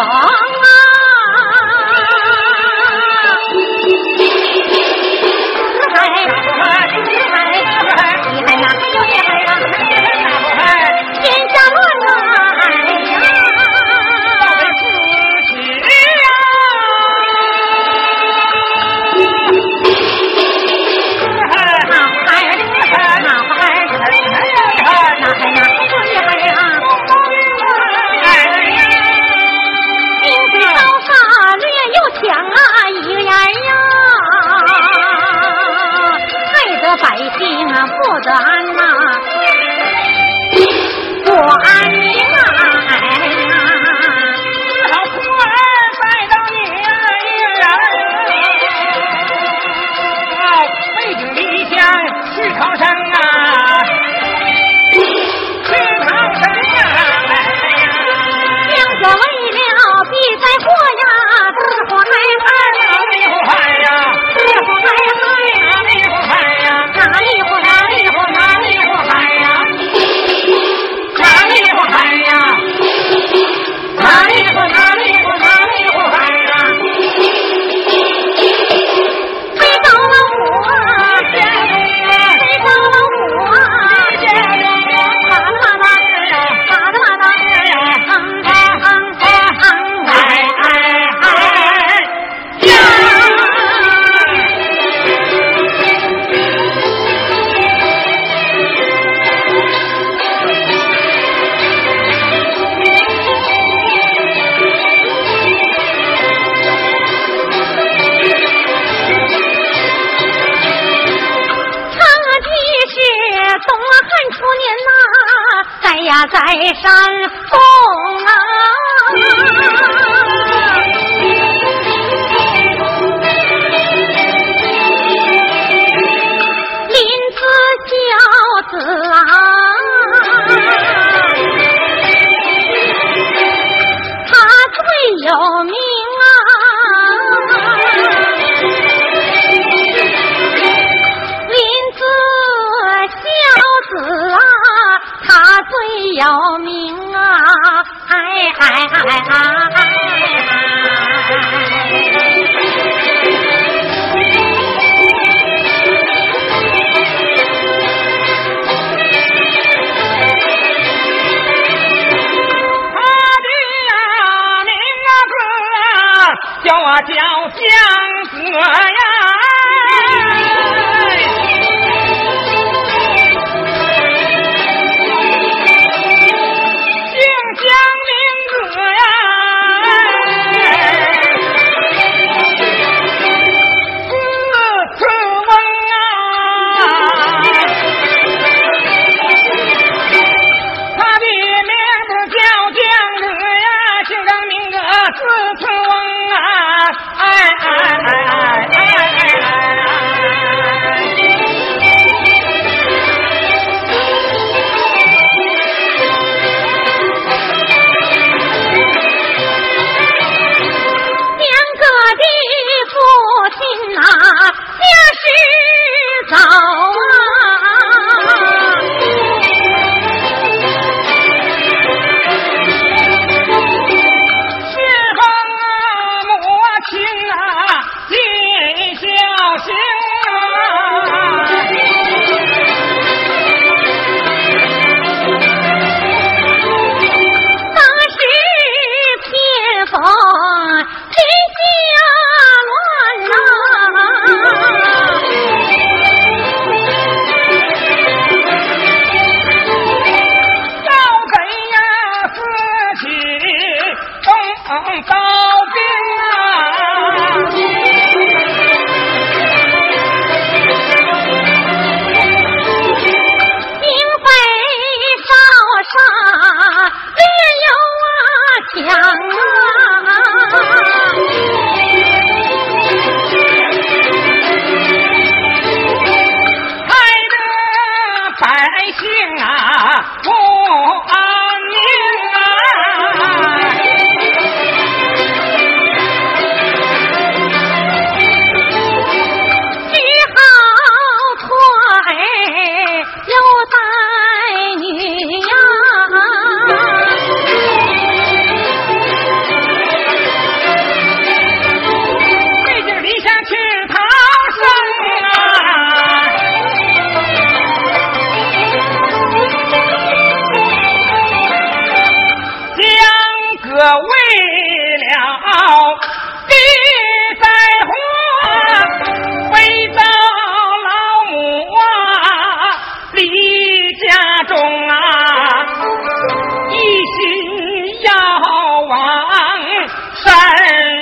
啊！小名啊，哎哎哎哎！哎！哎哎叫啊叫相国。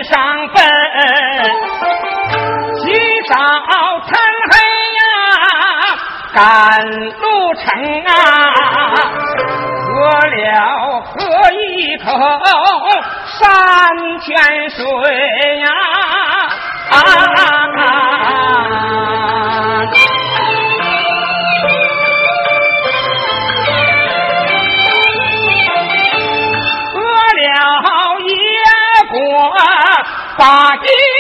上坟起早贪黑呀赶路程啊喝了喝一口山泉水呀。啊啊啊。地头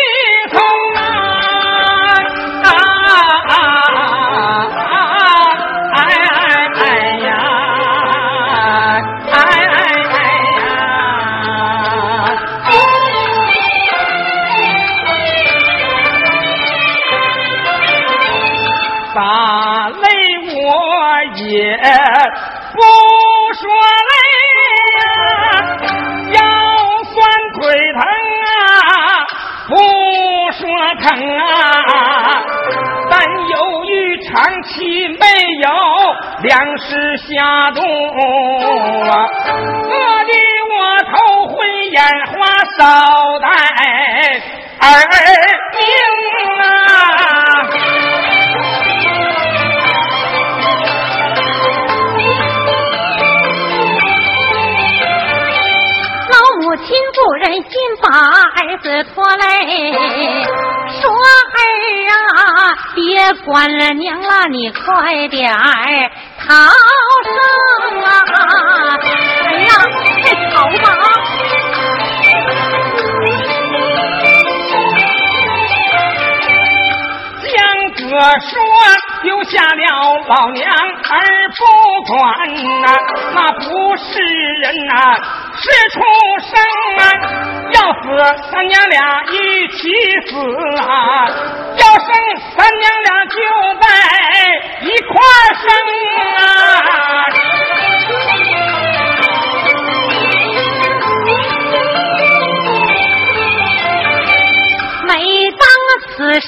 长期没有粮食下肚啊，饿的我头昏眼花，少带儿命啊。亲不忍心把儿子拖累，说儿啊，别管了娘了，你快点儿逃生啊！哎呀，快逃吧！江哥说丢下了老娘儿不管呐，那不是人呐，是畜生啊！要死三娘俩一起死啊！要生三娘俩就在一块生啊！每当此时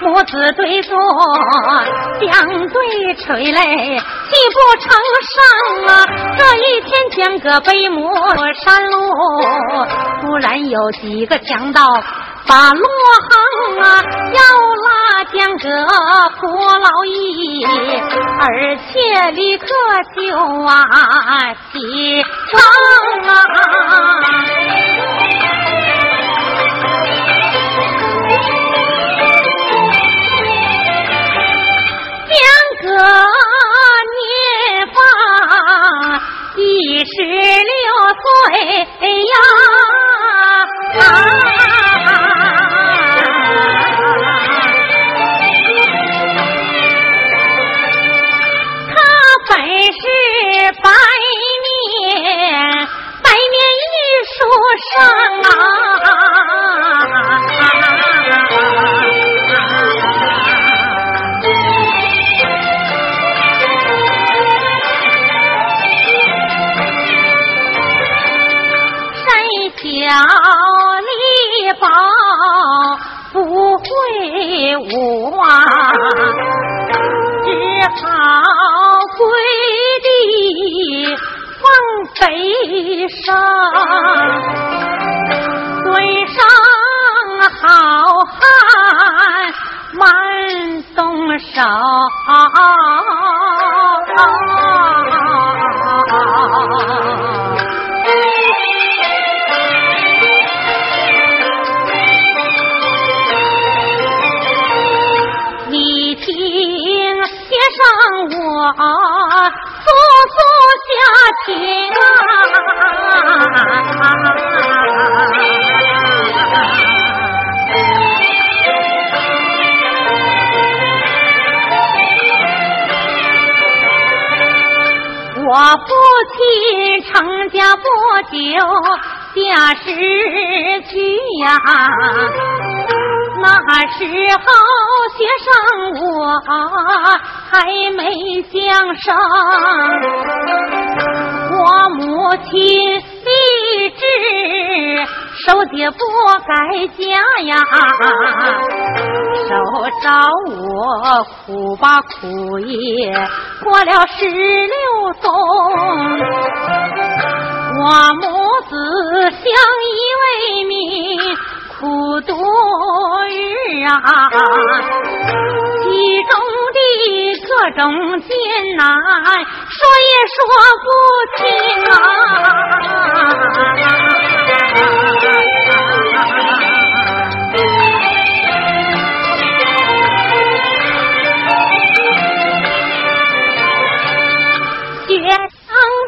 母子对坐，相对垂泪，泣不成声啊！这一天江个北漠山路，突然有几个强盗把罗行啊，要拉江个破老义，而且立刻就啊起床啊！江哥十六岁呀，他本是百年百年艺术生啊。一声，尊上好汉慢动手。我父亲成家不久，家世去呀。那时候学生我还没降生，我母亲立志守节不改嫁呀，守着我苦把苦也过了十六冬，我母子相依为命。苦多日啊，其中的各种艰难，说也说不清啊。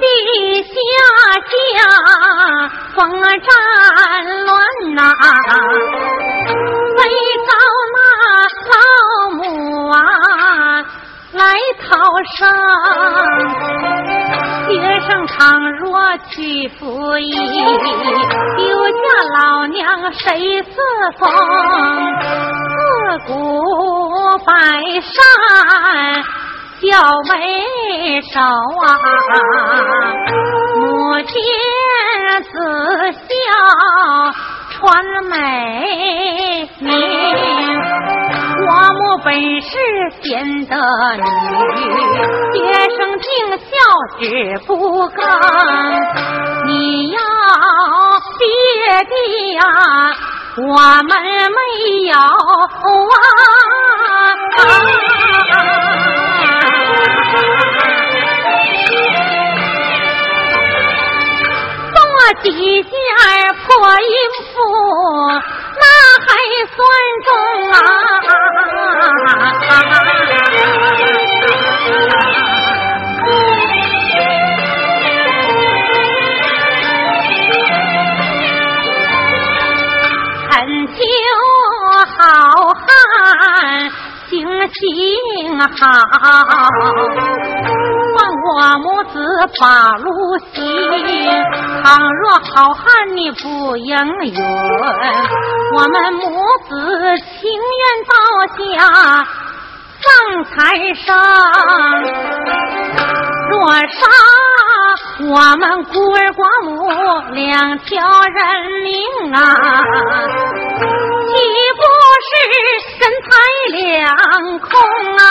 地下下风战乱呐，为找那老母啊来讨生。学生倘若去服役，丢下老娘谁侍奉？自古百善。小为首啊，母亲子孝传美名。我母本是贤德女，学生尽孝志不更。你要别的呀，我们没有啊。做几件破衣服，那还算重啊！恳求好汉行行好。子把路行，倘若好汉你不应允，我们母子情愿倒下葬财生。若杀我们孤儿寡母两条人命啊，岂不是身财两空啊？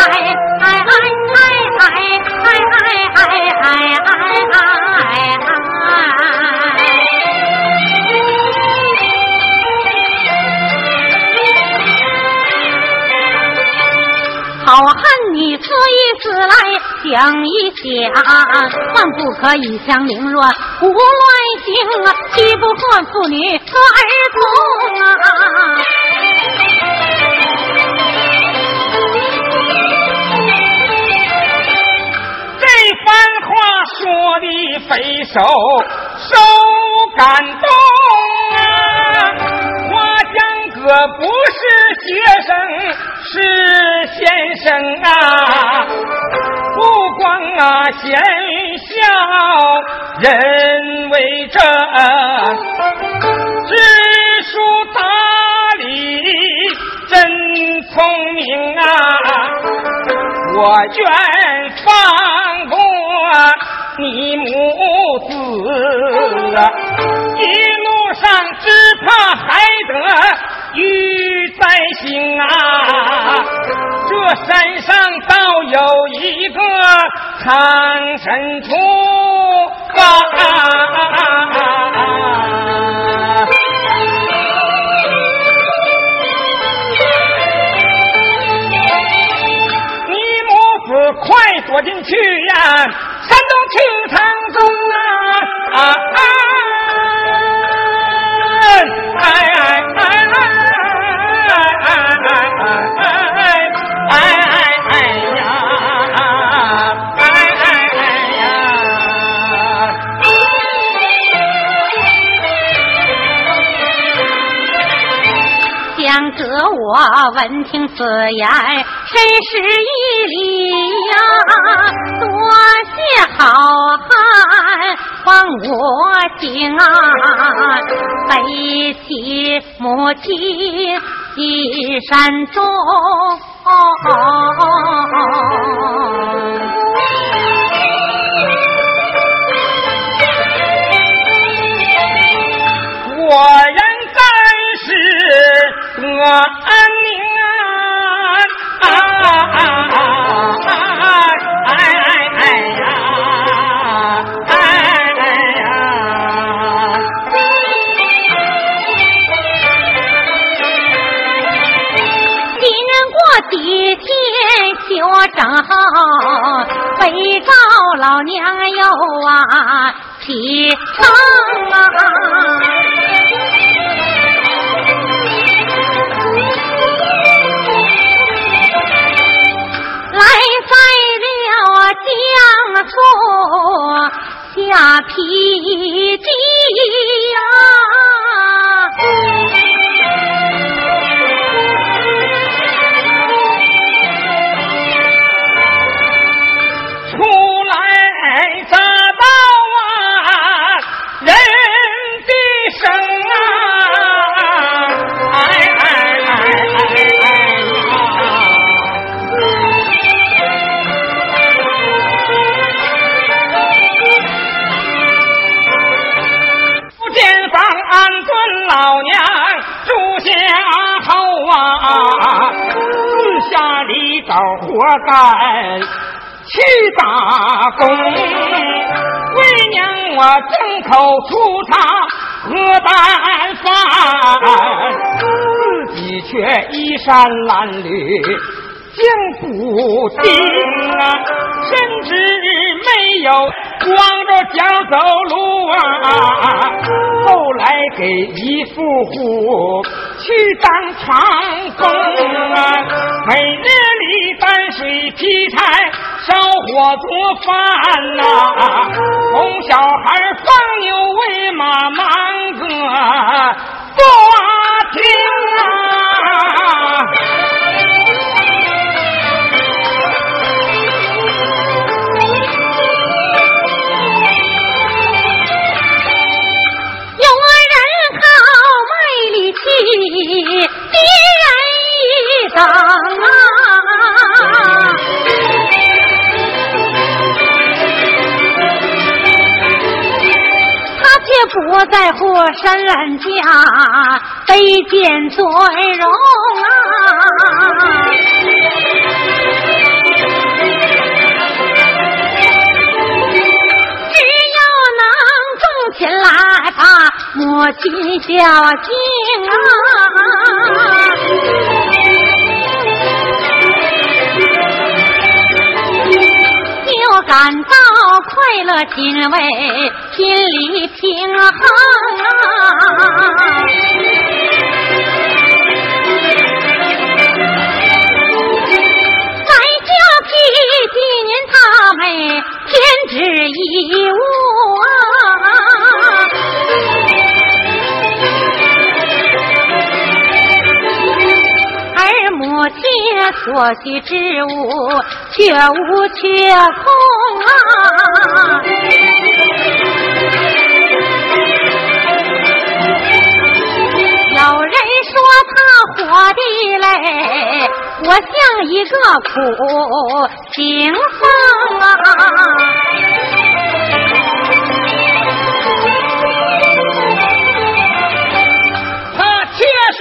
哎哎哎哎哎哎哎好汉，你思一思来想一想，万不可以相凌乱胡乱行啊！岂不换妇女和儿童啊？说的非手受感动啊！花香哥不是学生，是先生啊！不光啊贤孝人为正，知书达理真聪明啊！我愿放过。你母子啊一路上只怕还得遇灾星啊！这山上倒有一个藏身处啊！快此言。甚是义理呀！多谢好汉帮我行啊，背起母亲进山中。唱啊。来在了江府下邳找活干去打工。为娘我挣口粗茶喝淡饭，自己却衣衫褴褛。竟不定啊，甚至没有光着脚走路啊。后来给姨父户去当长工啊，每日里担水劈柴烧火做饭呐。哄小孩放牛喂马忙个不停啊。敌人一等啊，他却不在乎身家卑贱尊荣啊。只要能挣钱来把母亲孝敬啊，就感到快乐欣慰，心里平衡啊。再叫批今年他们添置衣物啊。母亲所需之物却无缺空的泪，我像一个苦行僧啊！他却说，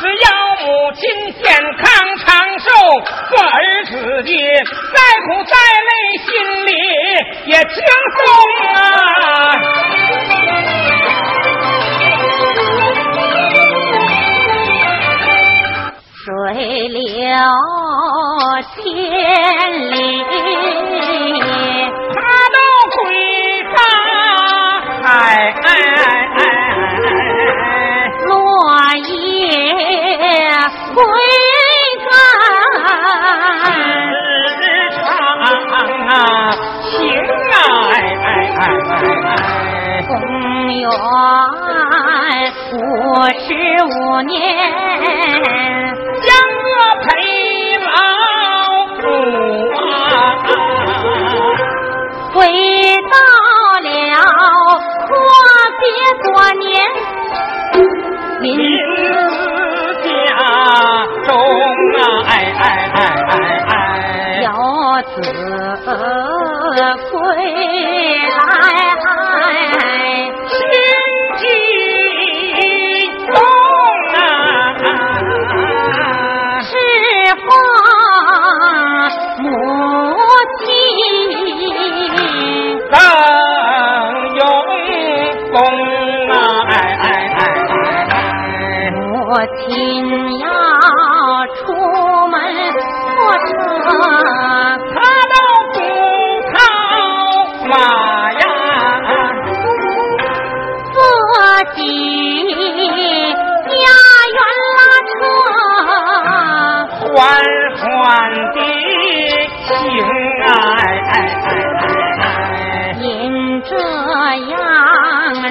只要母亲健康长寿，做儿子的再苦再累，心里也轻松啊。水流千里，他都归他。哎哎归根日长啊，情爱，公元五十五年，归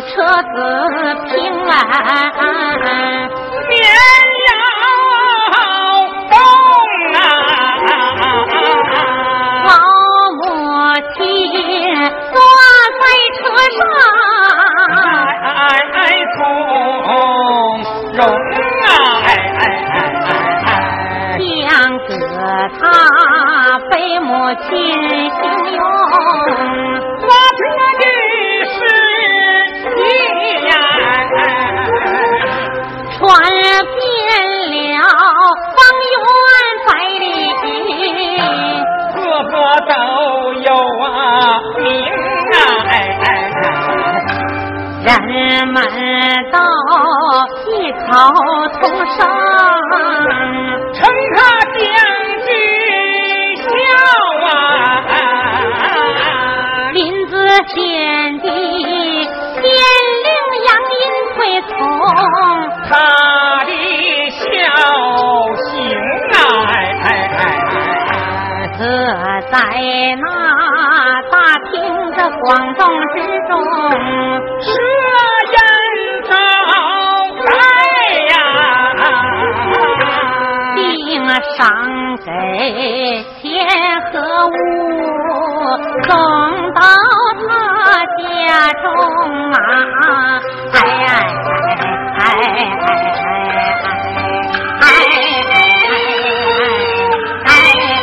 车子平安，年要动啊！老母亲坐在车上，哎哎从容啊！哎哎哎哎哎！将歌他被母亲形容，我这的是个都有啊名啊！哎哎哎！人们都异口同声，称他将军笑啊！林子贤的在那大厅的广众之中，设宴招待呀！定赏给钱和物，送到他家中啊！哎哎哎哎哎哎哎这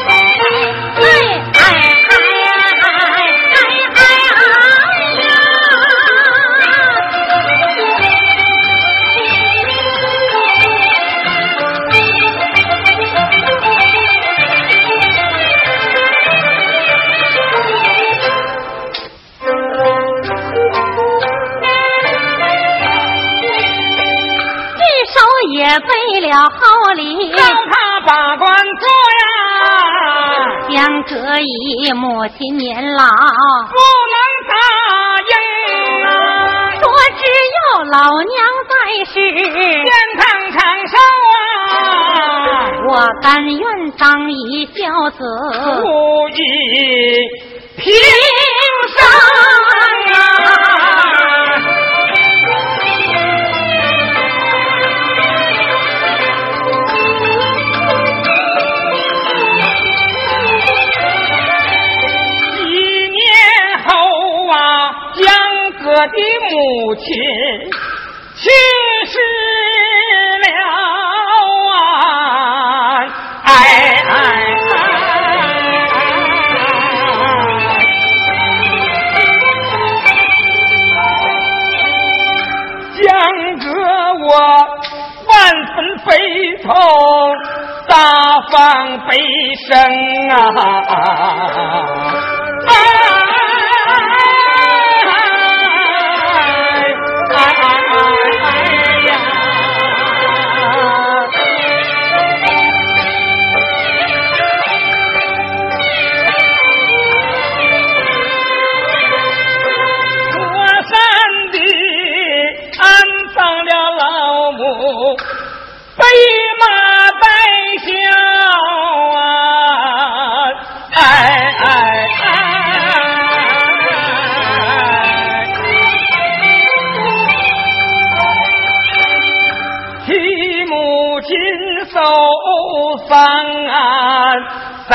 首也背了好礼，让他把关做呀，将可以母亲年老，不能答应啊！说只有老娘在世，健康长寿啊！我甘愿当一孝子，无以平生生我的母亲去世了啊！江哥我万分悲痛，大放悲声啊！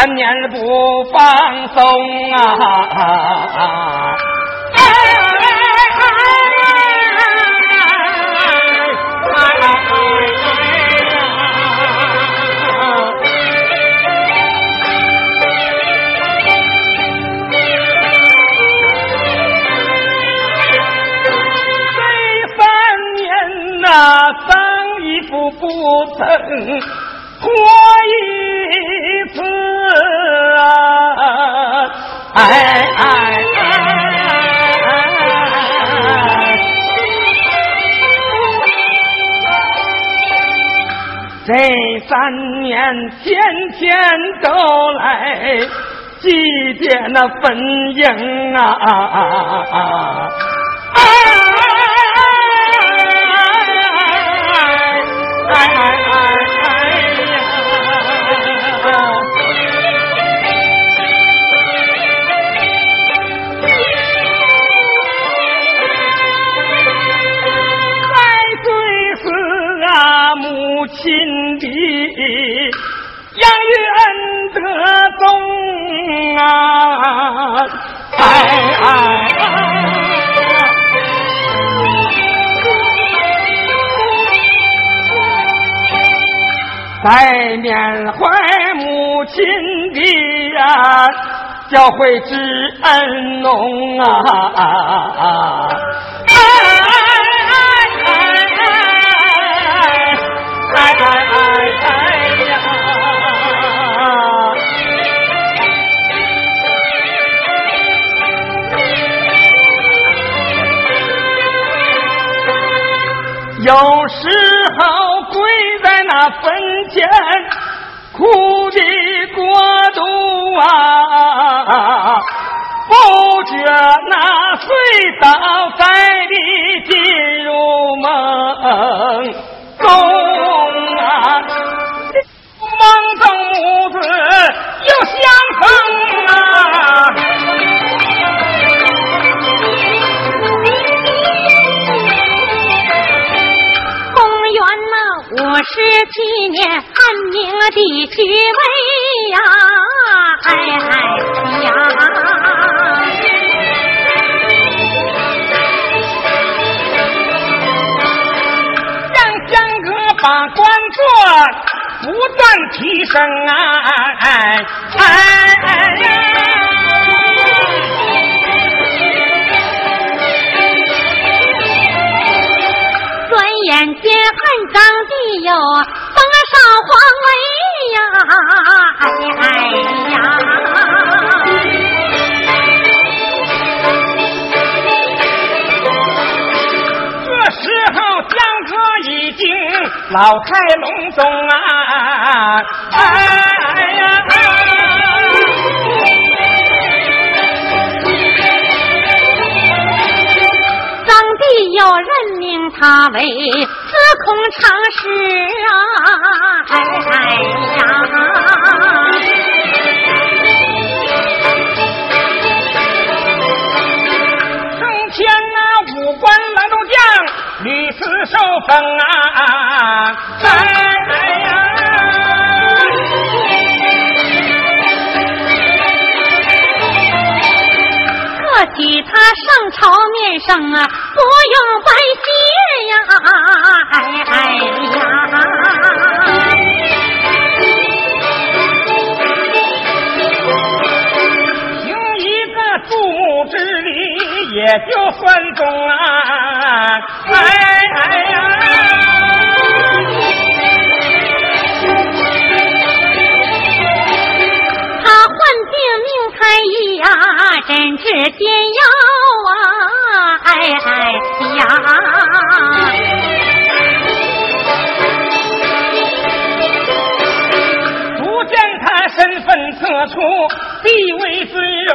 三年不放松啊！哎这三年呐，丧衣服不曾过一次！哎哎哎！这三年天天都来祭奠那坟茔啊！哎哎哎哎母亲的养育恩德重啊！哎哎在缅怀母亲的啊，教诲之恩浓啊啊啊！哎哎哎呀有时候跪在那坟前，哭的过度啊，不觉那隧道在的进入梦相逢啊！公元那五十七年，汉明的七位呀，哎哎呀！让相哥把官做。不断提升啊，哎哎哎转！眼间汉章帝有封上皇位呀，哎哎呀！老态龙钟啊，哎呀！又任命他为司空长史啊！哎呀！将屡次受封啊！哎呀！可惜他上朝面上啊。不用拜谢呀，哎哎呀！行一个祖母之礼也就算中啊，呀，诊治煎药啊。哎哎呀！不见他身份特殊，地位尊荣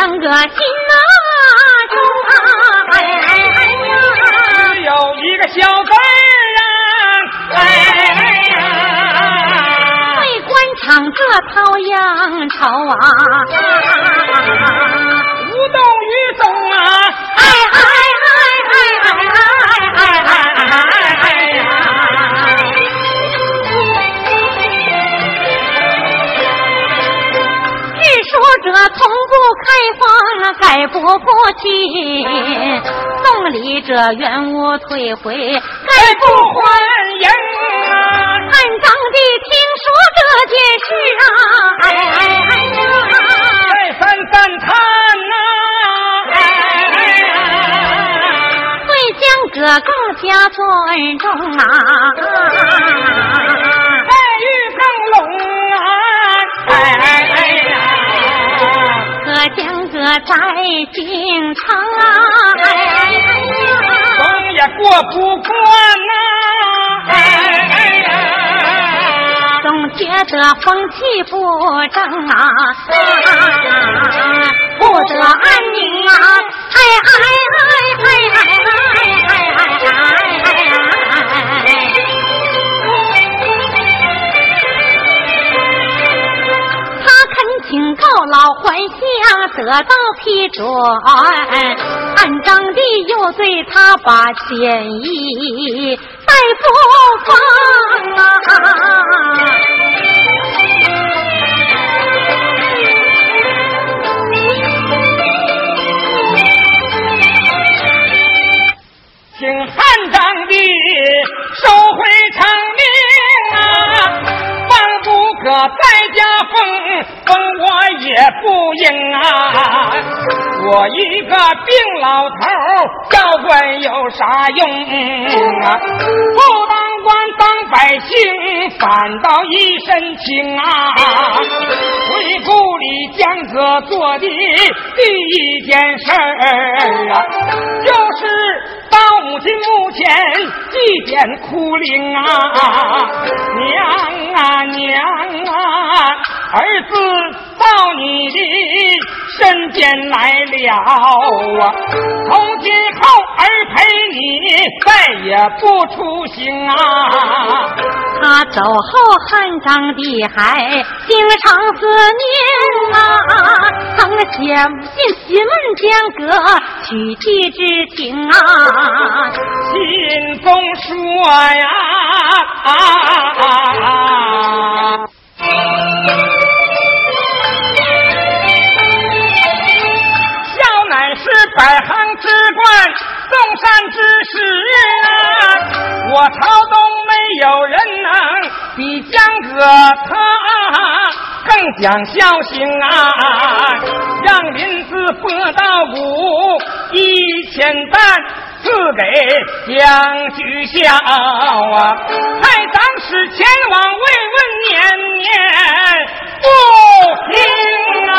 但将个心呐中啊！哎哎呀，只有一个小辈啊！为官场这掏央酬啊！无动于衷啊！哎哎哎哎哎！这从不开放，改不服气；送礼者原无退回，改不欢迎。汉章帝听说这件事啊，哎哎哎呀，再三赞叹呐，哎哎哎呀，对江哥更加尊重啊啊啊啊，在京城，风也过不过呐。总觉得风气不正啊，不得安宁啊，哎哎哎。告老还乡，得到批准，汉章帝又对他把建议再不放啊。请汉章帝收回成命啊，万不可在家封，封我也不应啊。我一个病老头，叫官有啥用啊？不当官当百姓，反倒一身轻啊。回故里江泽做的第一件事儿啊，就是。到母亲墓前祭奠哭灵啊，娘啊娘啊，儿子到你的身边来了啊，从今后儿陪你再也不出行啊。他走后汉章帝还经常思念啊，曾写信询问江哥娶妻之情啊。信中说呀，小山之石啊，我朝中没有人能比江哥他更讲孝心啊！让林子拨到谷一千担，赐给江军孝啊！派长史前往慰问，年年不平啊！